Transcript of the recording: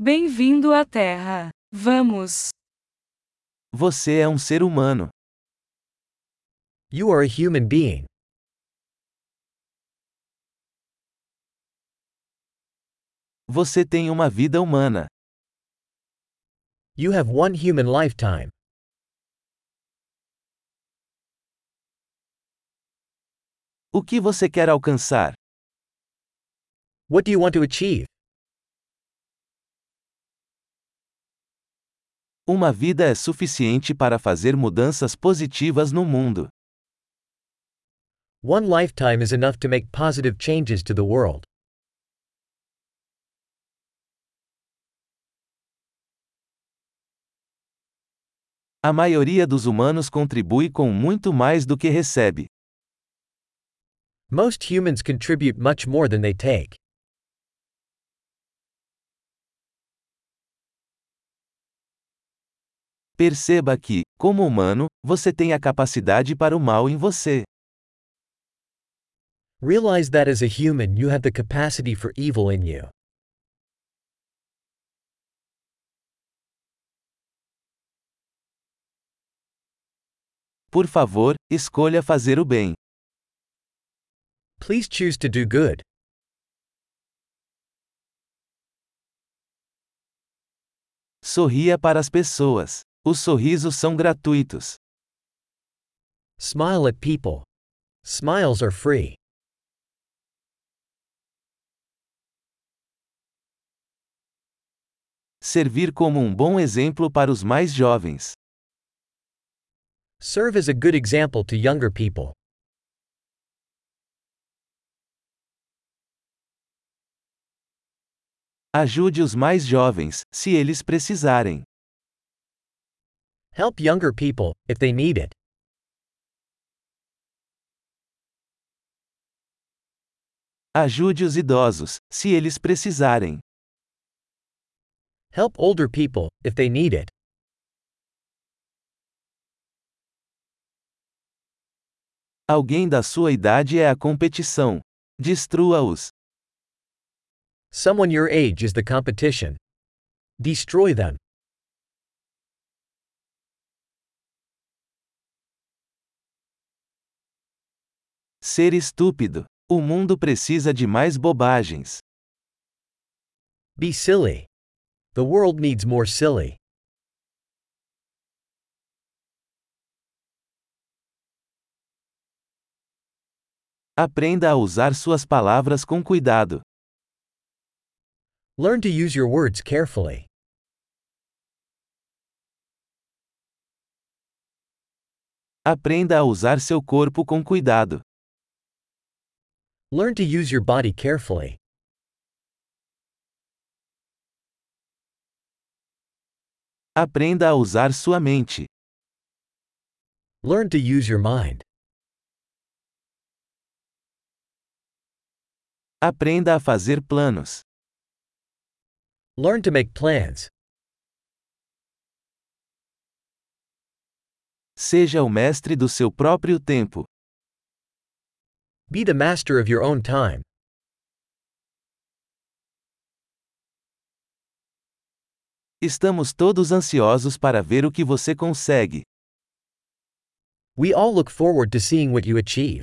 Bem-vindo à Terra. Vamos. Você é um ser humano. You are a human being. Você tem uma vida humana. You have one human lifetime. O que você quer alcançar? What do you want to achieve? Uma vida é suficiente para fazer mudanças positivas no mundo. One lifetime is enough to make positive changes to the world. A maioria dos humanos contribui com muito mais do que recebe. Most humans contribute much more than they take. Perceba que, como humano, você tem a capacidade para o mal em você. Realize that as a human you have the capacity for evil in you. Por favor, escolha fazer o bem. Please choose to do good. Sorria para as pessoas. Os sorrisos são gratuitos. Smile at people. Smiles are free. Servir como um bom exemplo para os mais jovens. Serve as a good example to younger people. Ajude os mais jovens, se eles precisarem. Help younger people, if they need it. Ajude os idosos, se eles precisarem. Help older people, if they need it. Alguém da sua idade é a competição. Destrua-os. Someone your age is the competition. Destroy them. Ser estúpido. O mundo precisa de mais bobagens. Be silly. The world needs more silly. Aprenda a usar suas palavras com cuidado. Learn to use your words carefully. Aprenda a usar seu corpo com cuidado. Learn to use your body carefully. Aprenda a usar sua mente. Learn to use your mind. Aprenda a fazer planos. Learn to make plans. Seja o mestre do seu próprio tempo. Be the master of your own time. Estamos todos ansiosos para ver o que você consegue. We all look forward to seeing what you achieve.